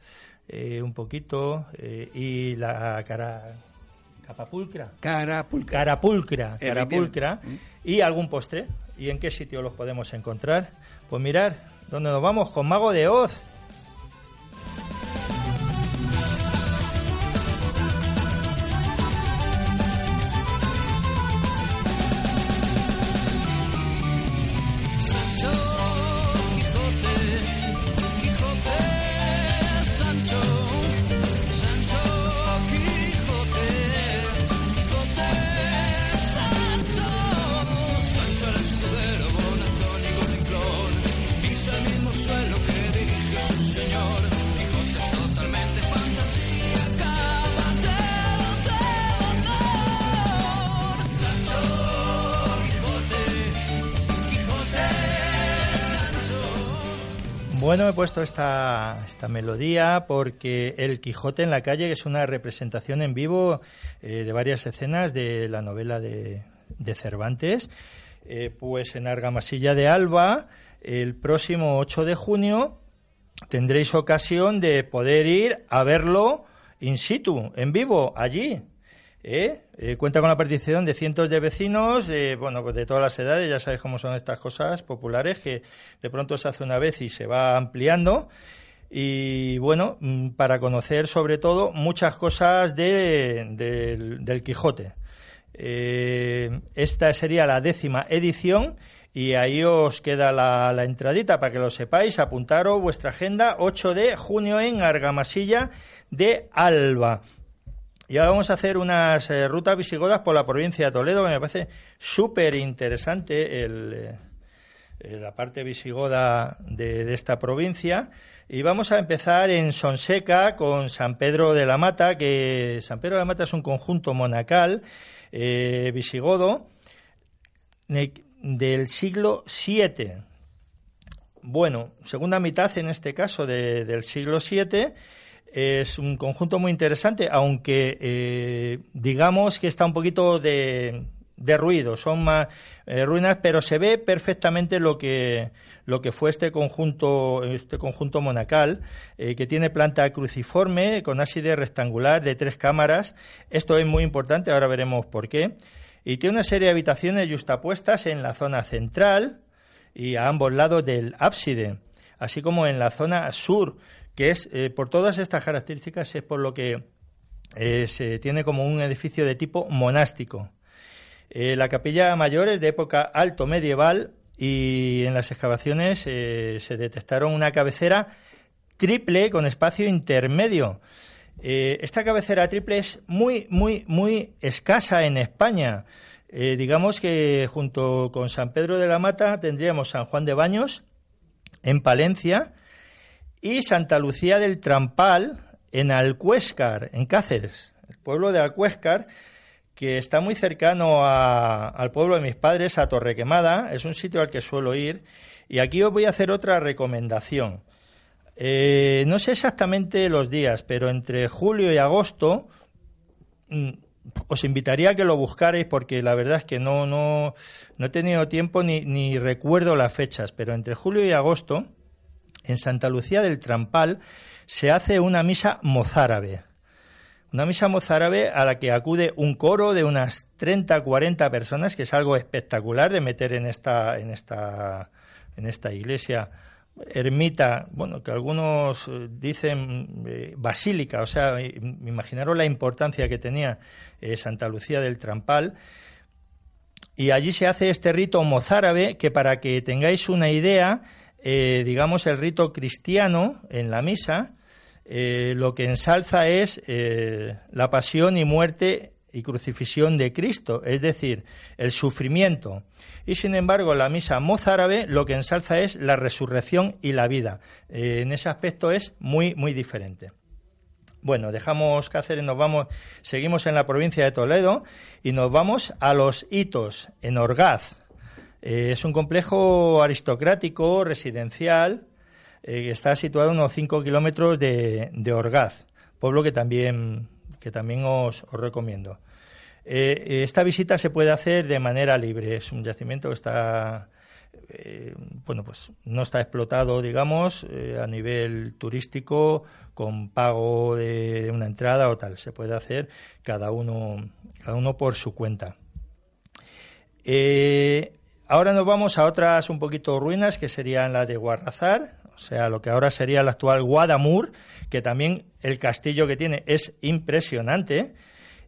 [SPEAKER 1] eh, un poquito, y la cara. Capapulcra.
[SPEAKER 3] Carapulcra.
[SPEAKER 1] Carapulcra. Carapulcra. Y algún postre. ¿Y en qué sitio los podemos encontrar? Pues mirar, ¿Dónde nos vamos? Con Mago de Oz. Esta, melodía porque El Quijote en la calle es una representación en vivo eh, de varias escenas de la novela de, Cervantes. Eh, pues en Argamasilla de Alba, el próximo 8 de junio, tendréis ocasión de poder ir a verlo in situ, en vivo, allí, ¿Eh? ¿eh? cuenta con la participación de cientos de vecinos, bueno, pues de todas las edades, ya sabéis cómo son estas cosas populares, que de pronto se hace una vez y se va ampliando. Y bueno, mm, para conocer sobre todo muchas cosas del Quijote. Eh, esta sería la décima edición y ahí os queda la, la, entradita para que lo sepáis. Apuntaros vuestra agenda, 8 de junio en Argamasilla de Alba. Y ahora vamos a hacer unas eh, rutas visigodas por la provincia de Toledo, que me parece súper interesante eh, la parte visigoda de, esta provincia. Y vamos a empezar en Sonseca con San Pedro de la Mata, que San Pedro de la Mata es un conjunto monacal eh, visigodo del siglo VII. Bueno, segunda mitad en este caso del siglo VII es un conjunto muy interesante, aunque eh, digamos que está un poquito de, de ruido, son más eh, ruinas, pero se ve perfectamente lo que lo que fue este conjunto este conjunto monacal eh, que tiene planta cruciforme con ábside rectangular de tres cámaras. Esto es muy importante, ahora veremos por qué. Y tiene una serie de habitaciones justapuestas en la zona central y a ambos lados del ábside, así como en la zona sur que es, eh, por todas estas características, es por lo que se tiene como un edificio de tipo monástico. Eh, la capilla mayor es de época alto medieval y en las excavaciones se detectaron una cabecera triple con espacio intermedio. esta cabecera triple es muy, muy, muy escasa en España. digamos que junto con San Pedro de la Mata tendríamos San Juan de Baños en Palencia, y Santa Lucía del Trampal en Alcuéscar, en Cáceres, el pueblo de Alcuéscar, que está muy cercano al pueblo de mis padres, a Torrequemada, es un sitio al que suelo ir, y aquí os voy a hacer otra recomendación. Eh, no sé exactamente los días, pero entre julio y agosto mm, os invitaría a que lo buscarais porque la verdad es que no, no, no he tenido tiempo ni, ni recuerdo las fechas, pero entre julio y agosto en Santa Lucía del Trampal se hace una misa mozárabe. Una misa mozárabe a la que acude un coro de unas 30, 40 personas, que es algo espectacular de meter en esta, en esta, en esta iglesia ermita, bueno, que algunos eh, dicen eh, basílica, o sea, imaginaros la importancia que tenía eh, Santa Lucía del Trampal. Y allí se hace este rito mozárabe que para que tengáis una idea, digamos el rito cristiano en la misa, lo que ensalza es la pasión y muerte y crucifixión de Cristo, es decir, el sufrimiento. Y sin embargo, la misa mozárabe lo que ensalza es la resurrección y la vida. Eh, en ese aspecto es muy, muy diferente. Bueno, dejamos Cáceres, nos vamos, seguimos en la provincia de Toledo y nos vamos a los hitos en Orgaz. Eh, es un complejo aristocrático, residencial, eh, está situado a unos 5 kilómetros de, de Orgaz, pueblo que también que también os, recomiendo. Eh, esta visita se puede hacer de manera libre. Es un yacimiento que está, eh, bueno, pues no está explotado, digamos, a nivel turístico, con pago de, una entrada o tal. Se puede hacer cada uno, cada uno por su cuenta. ahora nos vamos a otras un poquito ruinas, que serían las de Guarrazar, o sea, lo que ahora sería el actual Guadamur, que también el castillo que tiene es impresionante.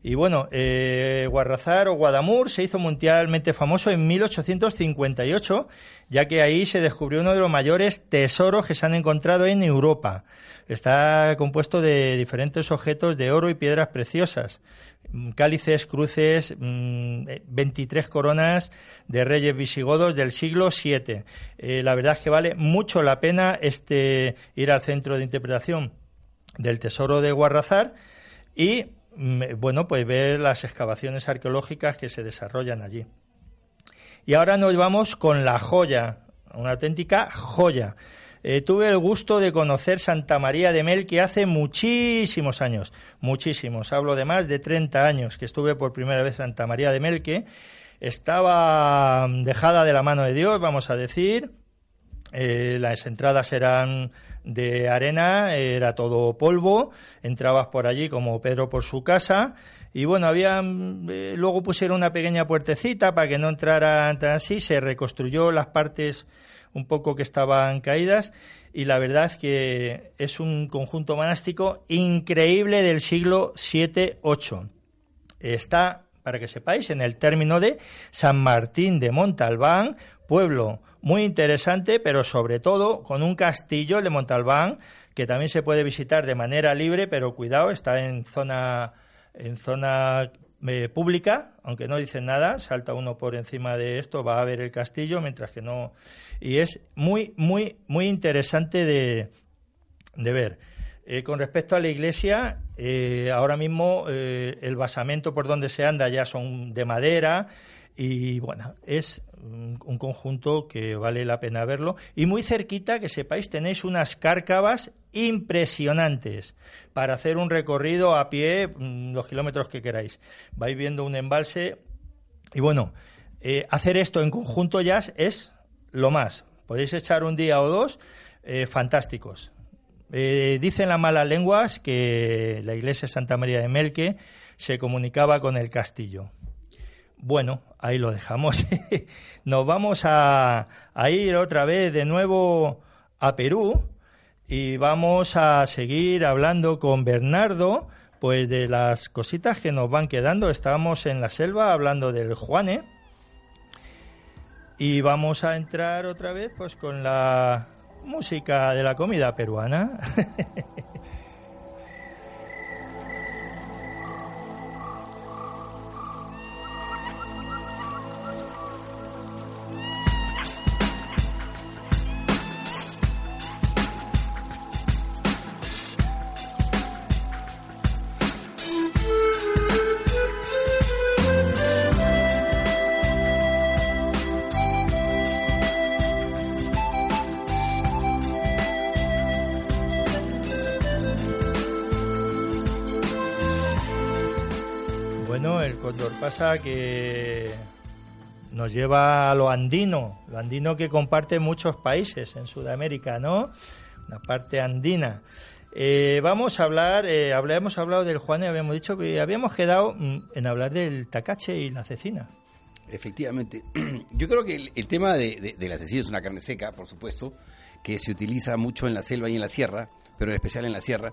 [SPEAKER 1] Y bueno, eh, Guarrazar o Guadamur se hizo mundialmente famoso en 1858, ya que ahí se descubrió uno de los mayores tesoros que se han encontrado en Europa. Está compuesto de diferentes objetos de oro y piedras preciosas, cálices, cruces, 23 mm, coronas de reyes visigodos del siglo VII. Eh, la verdad es que vale mucho la pena este ir al centro de interpretación del tesoro de Guarrazar y mm, bueno, pues ver las excavaciones arqueológicas que se desarrollan allí. Y ahora nos vamos con la joya, una auténtica joya. Eh, tuve el gusto de conocer Santa María de Melque hace muchísimos años, muchísimos, hablo de más de 30 años que estuve por primera vez Santa María de Melque. Estaba dejada de la mano de Dios, vamos a decir. Eh, las entradas eran de arena, era todo polvo, entrabas por allí como Pedro por su casa y bueno, había eh, luego pusieron una pequeña puertecita para que no entraran así, se reconstruyó las partes un poco que estaban caídas y la verdad que es un conjunto monástico increíble del siglo 7-8. Está, para que sepáis, en el término de San Martín de Montalbán, pueblo muy interesante, pero sobre todo con un castillo, el de Montalbán, que también se puede visitar de manera libre, pero cuidado, está en zona, en zona eh, pública, aunque no dicen nada, salta uno por encima de esto, va a ver el castillo, mientras que no. Y es muy, muy, muy interesante de, de ver. Eh, con respecto a la iglesia, eh, ahora mismo el basamento por donde se anda ya son de madera y bueno, es un conjunto que vale la pena verlo. Y muy cerquita, que sepáis, tenéis unas cárcavas impresionantes para hacer un recorrido a pie mm, los kilómetros que queráis. Vais viendo un embalse y bueno, eh, hacer esto en conjunto ya es lo más. Podéis echar un día o dos eh, fantásticos. Eh, dicen las malas lenguas que la iglesia Santa María de Melque se comunicaba con el castillo. Bueno, ahí lo dejamos. Nos vamos a, ir otra vez de nuevo a Perú y vamos a seguir hablando con Bernardo pues de las cositas que nos van quedando. Estábamos en la selva hablando del Juane y vamos a entrar otra vez pues con la música de la comida peruana. que nos lleva a lo andino, lo andino que comparte muchos países en Sudamérica, ¿no? La parte andina. Eh, vamos a hablar, eh, habíamos hablado del Juan y habíamos dicho que habíamos quedado mm, en hablar del tacache y la cecina.
[SPEAKER 3] Efectivamente. Yo creo que el, tema de, la cecina es una carne seca, por supuesto, que se utiliza mucho en la selva y en la sierra, pero en especial en la sierra,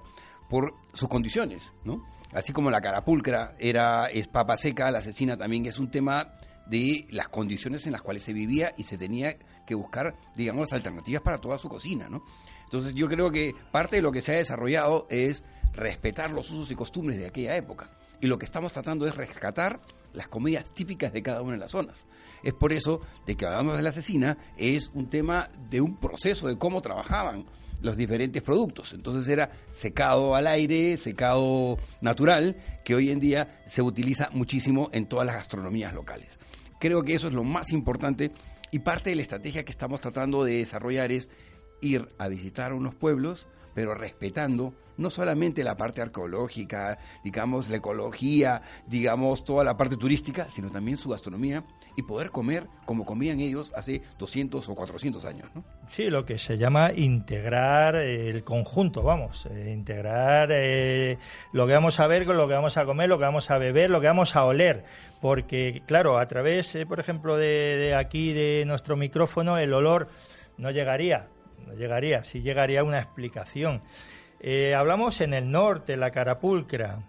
[SPEAKER 3] por sus condiciones, ¿no? Así como la carapulcra era es papa seca, la cecina también es un tema de las condiciones en las cuales se vivía y se tenía que buscar, digamos, alternativas para toda su cocina, ¿no? Entonces yo creo que parte de lo que se ha desarrollado es respetar los usos y costumbres de aquella época. Y lo que estamos tratando es rescatar las comidas típicas de cada una de las zonas. Es por eso de que hablamos de la asesina, es un tema de un proceso de cómo trabajaban los diferentes productos. Entonces era secado al aire, secado natural, que hoy en día se utiliza muchísimo en todas las gastronomías locales. Creo que eso es lo más importante y parte de la estrategia que estamos tratando de desarrollar es ir a visitar unos pueblos, pero respetando no solamente la parte arqueológica, digamos, la ecología, digamos, toda la parte turística, sino también su gastronomía y poder comer como comían ellos hace 200 o 400 años. ¿no?
[SPEAKER 1] Sí, lo que se llama integrar el conjunto, vamos, eh, integrar eh, lo que vamos a ver con lo que vamos a comer, lo que vamos a beber, lo que vamos a oler, porque claro, a través, eh, por ejemplo, de, de aquí, de nuestro micrófono, el olor no llegaría no llegaría, sí llegaría una explicación. Eh, hablamos en el norte, la carapulcra,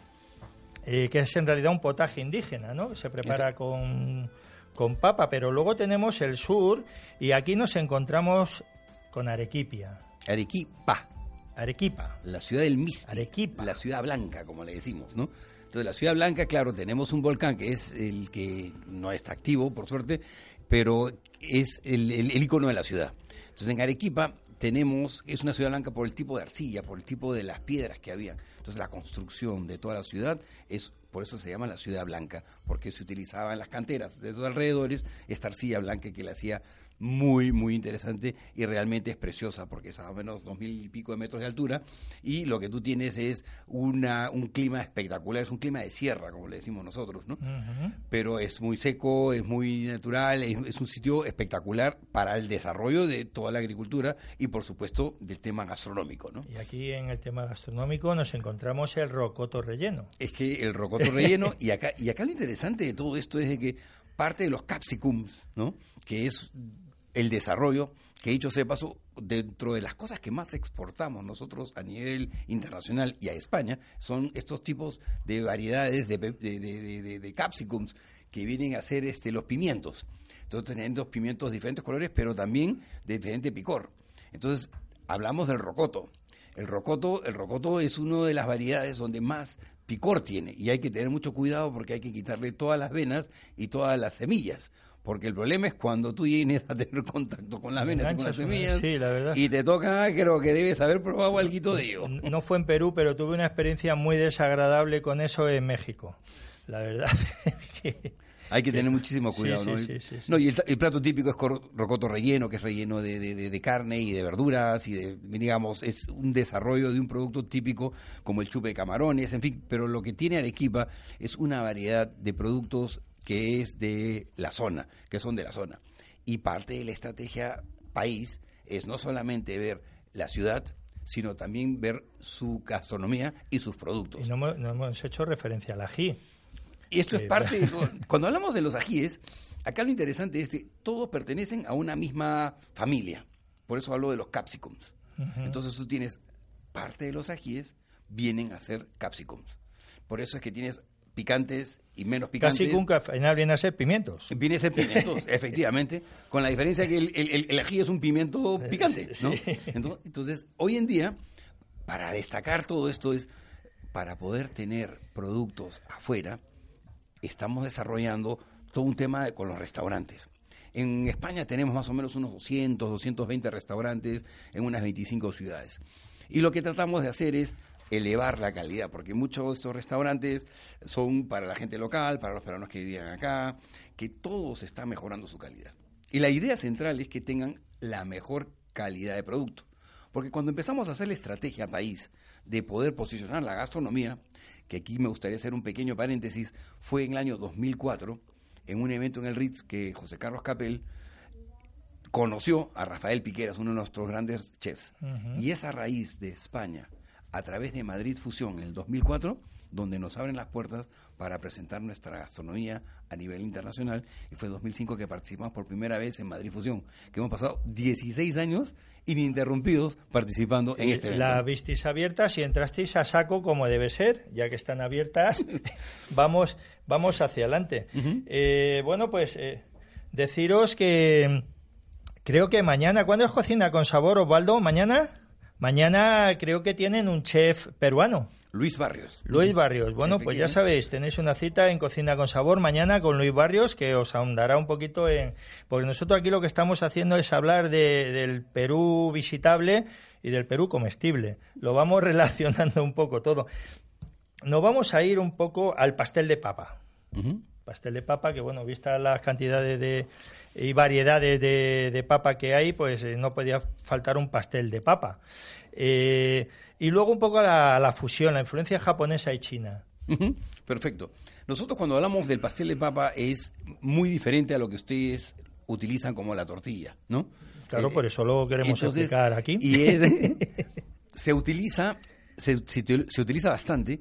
[SPEAKER 1] eh, que es en realidad un potaje indígena, ¿no? Se prepara con, con papa, pero luego tenemos el sur y aquí nos encontramos con Arequipia.
[SPEAKER 3] Arequipa.
[SPEAKER 1] Arequipa.
[SPEAKER 3] La ciudad del místico.
[SPEAKER 1] Arequipa.
[SPEAKER 3] La ciudad blanca, como le decimos, ¿no? Entonces, la ciudad blanca, claro, tenemos un volcán que es el que no está activo, por suerte, pero es el, el, el icono de la ciudad. Entonces, en Arequipa tenemos, es una ciudad blanca por el tipo de arcilla, por el tipo de las piedras que había. Entonces la construcción de toda la ciudad es, por eso se llama la ciudad blanca, porque se utilizaba en las canteras de los alrededores esta arcilla blanca que le hacía muy, muy interesante y realmente es preciosa porque es a menos dos mil y pico de metros de altura y lo que tú tienes es una, un clima espectacular, es un clima de sierra, como le decimos nosotros, ¿no? Pero es muy seco, es muy natural, es, un sitio espectacular para el desarrollo de toda la agricultura y por supuesto del tema gastronómico, ¿no?
[SPEAKER 1] Y aquí en el tema gastronómico nos encontramos el rocoto relleno.
[SPEAKER 3] Es que el rocoto relleno, y acá, y acá lo interesante de todo esto es que parte de los capsicums, ¿no? Que es el desarrollo, que dicho sea paso, dentro de las cosas que más exportamos nosotros a nivel internacional y a España, son estos tipos de variedades de, de, de, capsicums que vienen a ser este, los pimientos. Entonces tenemos pimientos de diferentes colores, pero también de diferente picor. Entonces, hablamos del rocoto. El rocoto, el rocoto es una de las variedades donde más picor tiene y hay que tener mucho cuidado porque hay que quitarle todas las venas y todas las semillas porque el problema es cuando tú vienes a tener contacto con las venas, con las semillas, y te toca, creo que debes haber probado algo de ello.
[SPEAKER 1] No fue en Perú, pero tuve una experiencia muy desagradable con eso en México. La verdad que...
[SPEAKER 3] Hay que tener muchísimo cuidado, ¿no? no y el, plato típico es rocoto relleno, que es relleno de, de, carne y de verduras y de, digamos, es un desarrollo de un producto típico como el chupe de camarones, en fin, pero lo que tiene Arequipa es una variedad de productos que es de la zona, que son de la zona. Y parte de la estrategia país es no solamente ver la ciudad, sino también ver su gastronomía y sus productos.
[SPEAKER 1] Y no hemos, hecho referencia al ají.
[SPEAKER 3] Y esto es parte de Cuando hablamos de los ajíes, acá lo interesante es que todos pertenecen a una misma familia. Por eso hablo de los capsicums. Entonces tú tienes parte de los ajíes vienen a ser capsicums. Por eso es que tienes picantes y menos picantes.
[SPEAKER 1] Casi nunca final viene a ser pimientos.
[SPEAKER 3] Viene a ser pimientos, efectivamente, con la diferencia que el, ají es un pimiento picante, ¿no? Entonces, hoy en día, para destacar todo esto es, para poder tener productos afuera, estamos desarrollando todo un tema con los restaurantes. En España tenemos más o menos unos 200, 220 restaurantes en unas 25 ciudades. Y lo que tratamos de hacer es elevar la calidad, porque muchos de estos restaurantes son para la gente local, para los peruanos que vivían acá, que todos están mejorando su calidad. Y la idea central es que tengan la mejor calidad de producto. Porque cuando empezamos a hacer la estrategia país de poder posicionar la gastronomía, que aquí me gustaría hacer un pequeño paréntesis, fue en el año 2004, en un evento en el Ritz que José Carlos Capel conoció a Rafael Piqueras, uno de nuestros grandes chefs. Y esa raíz de España a través de Madrid Fusión en el 2004, donde nos abren las puertas para presentar nuestra gastronomía a nivel internacional. Y fue en 2005 que participamos por primera vez en Madrid Fusión, que hemos pasado 16 años ininterrumpidos participando en este evento.
[SPEAKER 1] La visteis abiertas y entrasteis a saco como debe ser, ya que están abiertas, vamos, vamos hacia adelante. Eh, bueno, pues eh, deciros que creo que mañana, ¿cuándo es Cocina con Sabor, Osvaldo? ¿Mañana? Mañana creo que tienen un chef peruano.
[SPEAKER 3] Luis Barrios.
[SPEAKER 1] Luis Barrios. Bueno, pues ya sabéis, tenéis una cita en Cocina con Sabor mañana con Luis Barrios que os ahondará un poquito en... Porque nosotros aquí lo que estamos haciendo es hablar de, del Perú visitable y del Perú comestible. Lo vamos relacionando un poco todo. Nos vamos a ir un poco al pastel de papa. Pastel de papa, que bueno, vistas las cantidades de y variedades de, papa que hay, pues eh, no podía faltar un pastel de papa. Eh, y luego un poco la, la, fusión, la influencia japonesa y china.
[SPEAKER 3] Perfecto. Nosotros cuando hablamos del pastel de papa es muy diferente a lo que ustedes utilizan como la tortilla, ¿no?
[SPEAKER 1] Claro, por eso lo queremos explicar aquí.
[SPEAKER 3] Y se utiliza, se, se, utiliza bastante,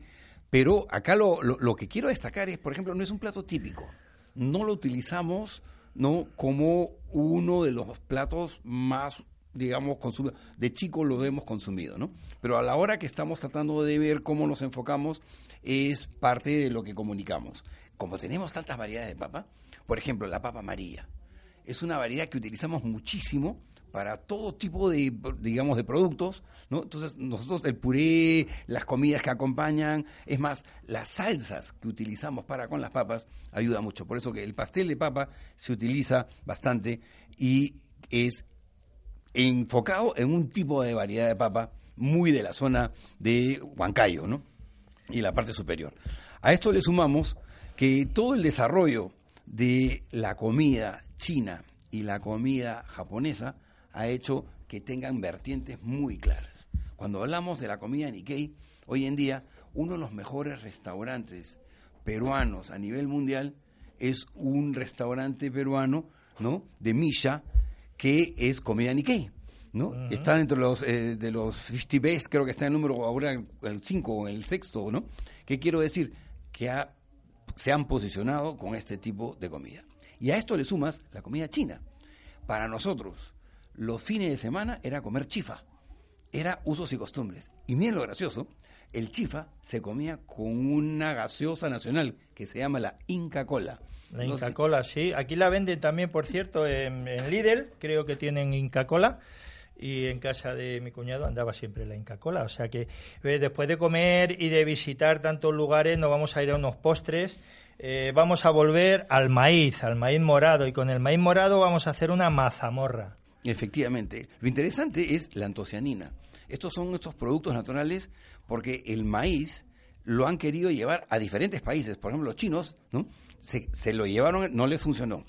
[SPEAKER 3] pero acá lo, lo, lo que quiero destacar es, por ejemplo, no es un plato típico. No lo utilizamos ¿no? como uno de los platos más digamos, consumidos. De chico lo hemos consumido, ¿no? Pero a la hora que estamos tratando de ver cómo nos enfocamos, es parte de lo que comunicamos. Como tenemos tantas variedades de papa, por ejemplo, la papa amarilla, es una variedad que utilizamos muchísimo para todo tipo de, digamos, de productos, ¿no? Entonces, nosotros el puré, las comidas que acompañan, es más, las salsas que utilizamos para con las papas ayuda mucho. Por eso que el pastel de papa se utiliza bastante y es enfocado en un tipo de variedad de papa muy de la zona de Huancayo, ¿no? Y la parte superior. A esto le sumamos que todo el desarrollo de la comida china y la comida japonesa ha hecho que tengan vertientes muy claras. Cuando hablamos de la comida Nikkei, hoy en día uno de los mejores restaurantes peruanos a nivel mundial es un restaurante peruano, ¿no? De Misha, que es comida Nikkei. ¿no? Está dentro de los, eh, de los 50 best, creo que está en el número ahora el 5 o el sexto, ¿no? ¿Qué quiero decir? Que se han posicionado con este tipo de comida. Y a esto le sumas la comida china. Para nosotros, los fines de semana era comer chifa. Era usos y costumbres. Y miren lo gracioso, el chifa se comía con una gaseosa nacional que se llama la Inca Cola.
[SPEAKER 1] La Inca Cola, sí. Aquí la venden también, por cierto, en, Lidl, creo que tienen Inca Cola y en casa de mi cuñado andaba siempre la Inca Cola. O sea que eh, después de comer y de visitar tantos lugares, nos vamos a ir a unos postres. Eh, vamos a volver al maíz, al maíz morado, y con el maíz morado vamos a hacer una mazamorra.
[SPEAKER 3] Efectivamente. Lo interesante es la antocianina. Estos son estos productos naturales porque el maíz lo han querido llevar a diferentes países. Por ejemplo, los chinos, ¿no? Se, lo llevaron, no les funcionó.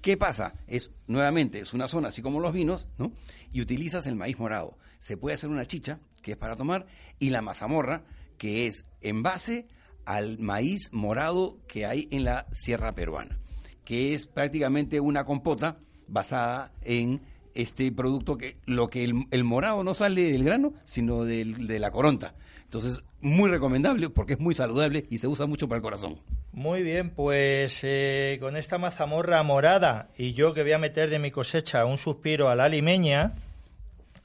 [SPEAKER 3] ¿Qué pasa? Es, nuevamente, es una zona así como los vinos, ¿no? Y utilizas el maíz morado. Se puede hacer una chicha, que es para tomar, y la mazamorra, que es en base al maíz morado que hay en la sierra peruana, que es prácticamente una compota basada en este producto que lo que el, morado no sale del grano, sino del, de la coronta. Entonces, muy recomendable porque es muy saludable y se usa mucho para el corazón.
[SPEAKER 1] Muy bien, pues eh, con esta mazamorra morada y yo que voy a meter de mi cosecha un suspiro a la limeña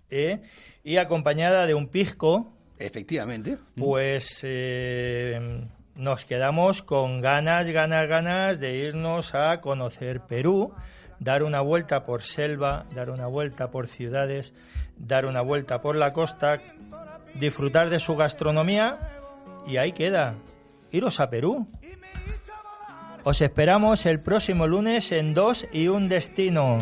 [SPEAKER 1] eh, y acompañada de un pisco.
[SPEAKER 3] Efectivamente.
[SPEAKER 1] Pues eh, nos quedamos con ganas, ganas, ganas de irnos a conocer Perú dar una vuelta por selva, dar una vuelta por ciudades, dar una vuelta por la costa, disfrutar de su gastronomía y ahí queda. Iros a Perú. Os esperamos el próximo lunes en Dos y un Destino.